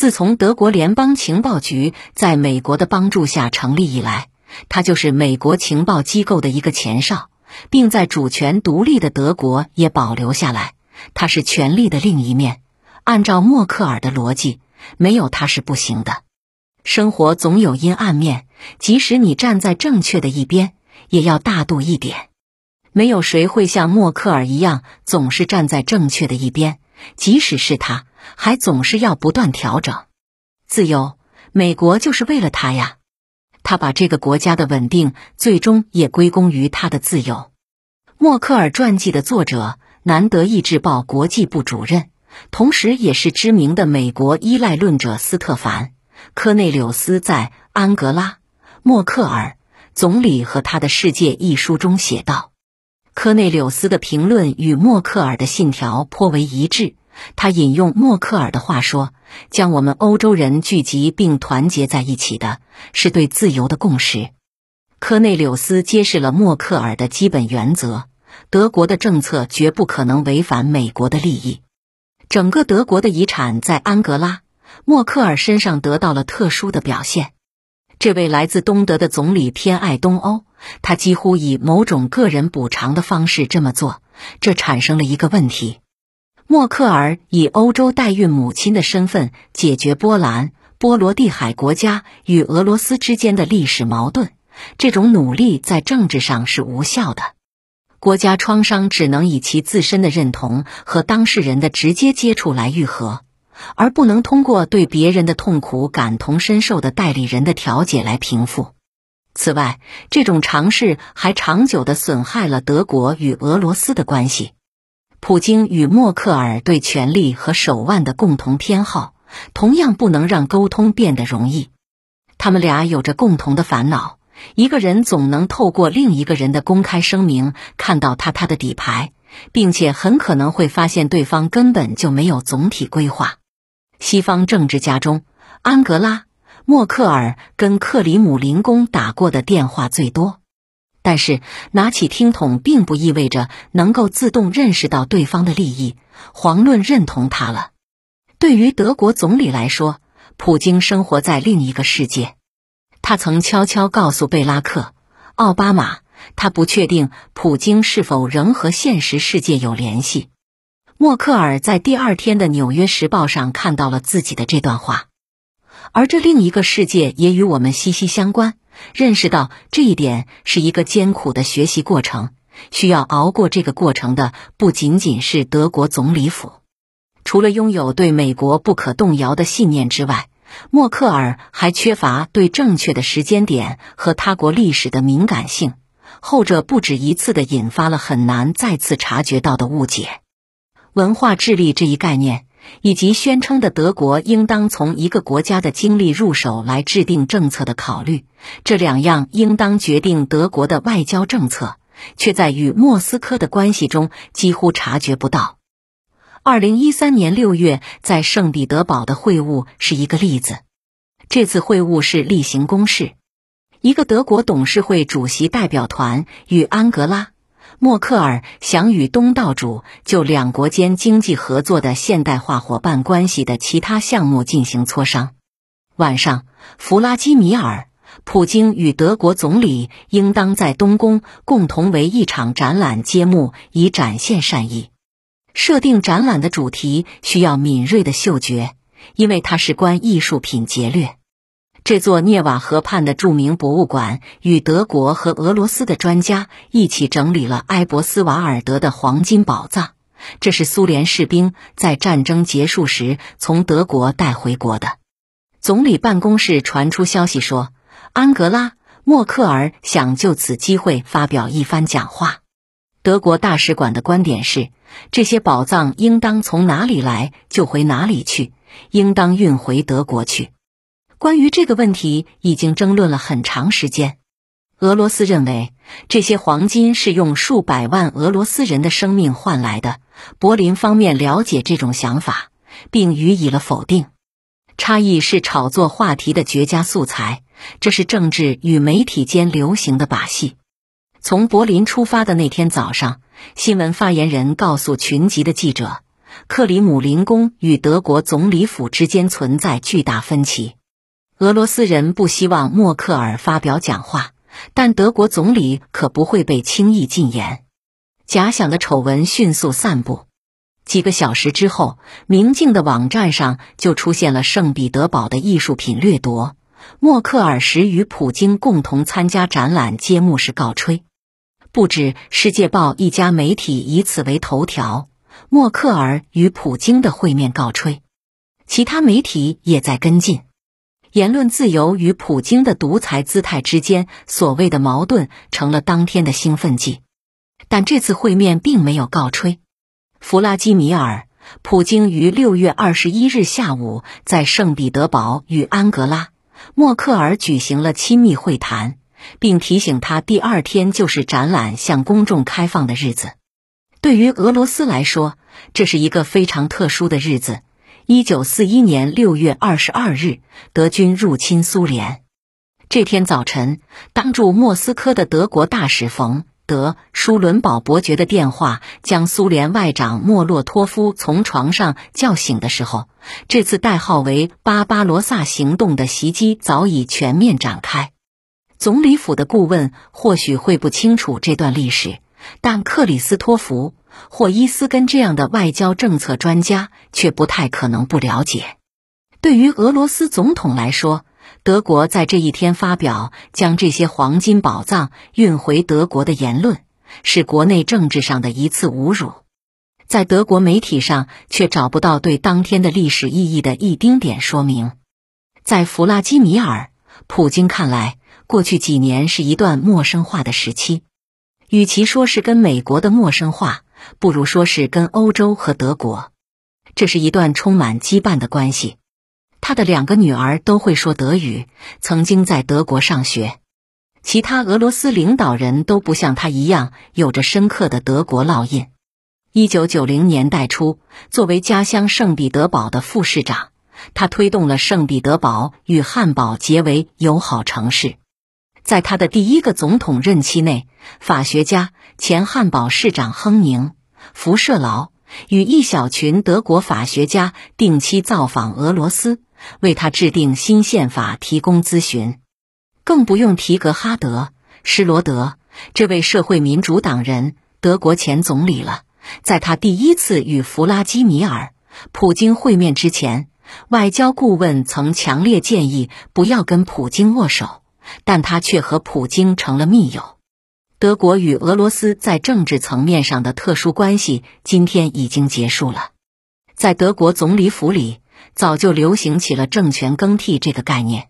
自从德国联邦情报局在美国的帮助下成立以来，他就是美国情报机构的一个前哨，并在主权独立的德国也保留下来。他是权力的另一面。按照默克尔的逻辑，没有他是不行的。生活总有阴暗面，即使你站在正确的一边，也要大度一点。没有谁会像默克尔一样总是站在正确的一边，即使是他，还总是要不断调整。自由，美国就是为了他呀。他把这个国家的稳定最终也归功于他的自由。默克尔传记的作者，南德意志报国际部主任，同时也是知名的美国依赖论者斯特凡·科内柳斯在《安格拉·默克尔总理和他的世界》一书中写道。科内柳斯的评论与默克尔的信条颇为一致。他引用默克尔的话说：“将我们欧洲人聚集并团结在一起的，是对自由的共识。”科内柳斯揭示了默克尔的基本原则：德国的政策绝不可能违反美国的利益。整个德国的遗产在安格拉·默克尔身上得到了特殊的表现。这位来自东德的总理偏爱东欧。他几乎以某种个人补偿的方式这么做，这产生了一个问题：默克尔以欧洲代孕母亲的身份解决波兰、波罗的海国家与俄罗斯之间的历史矛盾，这种努力在政治上是无效的。国家创伤只能以其自身的认同和当事人的直接接触来愈合，而不能通过对别人的痛苦感同身受的代理人的调解来平复。此外，这种尝试还长久的损害了德国与俄罗斯的关系。普京与默克尔对权力和手腕的共同偏好，同样不能让沟通变得容易。他们俩有着共同的烦恼：一个人总能透过另一个人的公开声明看到他他的底牌，并且很可能会发现对方根本就没有总体规划。西方政治家中，安格拉。默克尔跟克里姆林宫打过的电话最多，但是拿起听筒并不意味着能够自动认识到对方的利益，遑论认同他了。对于德国总理来说，普京生活在另一个世界。他曾悄悄告诉贝拉克·奥巴马，他不确定普京是否仍和现实世界有联系。默克尔在第二天的《纽约时报》上看到了自己的这段话。而这另一个世界也与我们息息相关。认识到这一点是一个艰苦的学习过程，需要熬过这个过程的不仅仅是德国总理府。除了拥有对美国不可动摇的信念之外，默克尔还缺乏对正确的时间点和他国历史的敏感性，后者不止一次的引发了很难再次察觉到的误解。文化智力这一概念。以及宣称的德国应当从一个国家的经历入手来制定政策的考虑，这两样应当决定德国的外交政策，却在与莫斯科的关系中几乎察觉不到。二零一三年六月在圣彼得堡的会晤是一个例子。这次会晤是例行公事，一个德国董事会主席代表团与安格拉。默克尔想与东道主就两国间经济合作的现代化伙伴关系的其他项目进行磋商。晚上，弗拉基米尔·普京与德国总理应当在东宫共同为一场展览揭幕，以展现善意。设定展览的主题需要敏锐的嗅觉，因为它事关艺术品劫掠。这座涅瓦河畔的著名博物馆与德国和俄罗斯的专家一起整理了埃博斯瓦尔德的黄金宝藏。这是苏联士兵在战争结束时从德国带回国的。总理办公室传出消息说，安格拉·默克尔想就此机会发表一番讲话。德国大使馆的观点是，这些宝藏应当从哪里来就回哪里去，应当运回德国去。关于这个问题，已经争论了很长时间。俄罗斯认为这些黄金是用数百万俄罗斯人的生命换来的。柏林方面了解这种想法，并予以了否定。差异是炒作话题的绝佳素材，这是政治与媒体间流行的把戏。从柏林出发的那天早上，新闻发言人告诉群集的记者，克里姆林宫与德国总理府之间存在巨大分歧。俄罗斯人不希望默克尔发表讲话，但德国总理可不会被轻易禁言。假想的丑闻迅速散布。几个小时之后，明镜的网站上就出现了圣彼得堡的艺术品掠夺。默克尔时与普京共同参加展览揭幕式告吹。不止《世界报》一家媒体以此为头条，默克尔与普京的会面告吹，其他媒体也在跟进。言论自由与普京的独裁姿态之间所谓的矛盾成了当天的兴奋剂。但这次会面并没有告吹。弗拉基米尔·普京于六月二十一日下午在圣彼得堡与安格拉·默克尔举行了亲密会谈，并提醒他第二天就是展览向公众开放的日子。对于俄罗斯来说，这是一个非常特殊的日子。一九四一年六月二十二日，德军入侵苏联。这天早晨，当驻莫斯科的德国大使冯。德舒伦堡伯爵的电话将苏联外长莫洛托夫从床上叫醒的时候，这次代号为“巴巴罗萨行动”的袭击早已全面展开。总理府的顾问或许会不清楚这段历史，但克里斯托弗·霍伊斯根这样的外交政策专家却不太可能不了解。对于俄罗斯总统来说，德国在这一天发表将这些黄金宝藏运回德国的言论，是国内政治上的一次侮辱。在德国媒体上却找不到对当天的历史意义的一丁点说明。在弗拉基米尔·普京看来，过去几年是一段陌生化的时期。与其说是跟美国的陌生化，不如说是跟欧洲和德国。这是一段充满羁绊的关系。他的两个女儿都会说德语，曾经在德国上学。其他俄罗斯领导人都不像他一样有着深刻的德国烙印。一九九零年代初，作为家乡圣彼得堡的副市长，他推动了圣彼得堡与汉堡结为友好城市。在他的第一个总统任期内，法学家、前汉堡市长亨宁·福舍劳与一小群德国法学家定期造访俄罗斯。为他制定新宪法提供咨询，更不用提格哈德·施罗德这位社会民主党人、德国前总理了。在他第一次与弗拉基米尔·普京会面之前，外交顾问曾强烈建议不要跟普京握手，但他却和普京成了密友。德国与俄罗斯在政治层面上的特殊关系今天已经结束了，在德国总理府里。早就流行起了政权更替这个概念。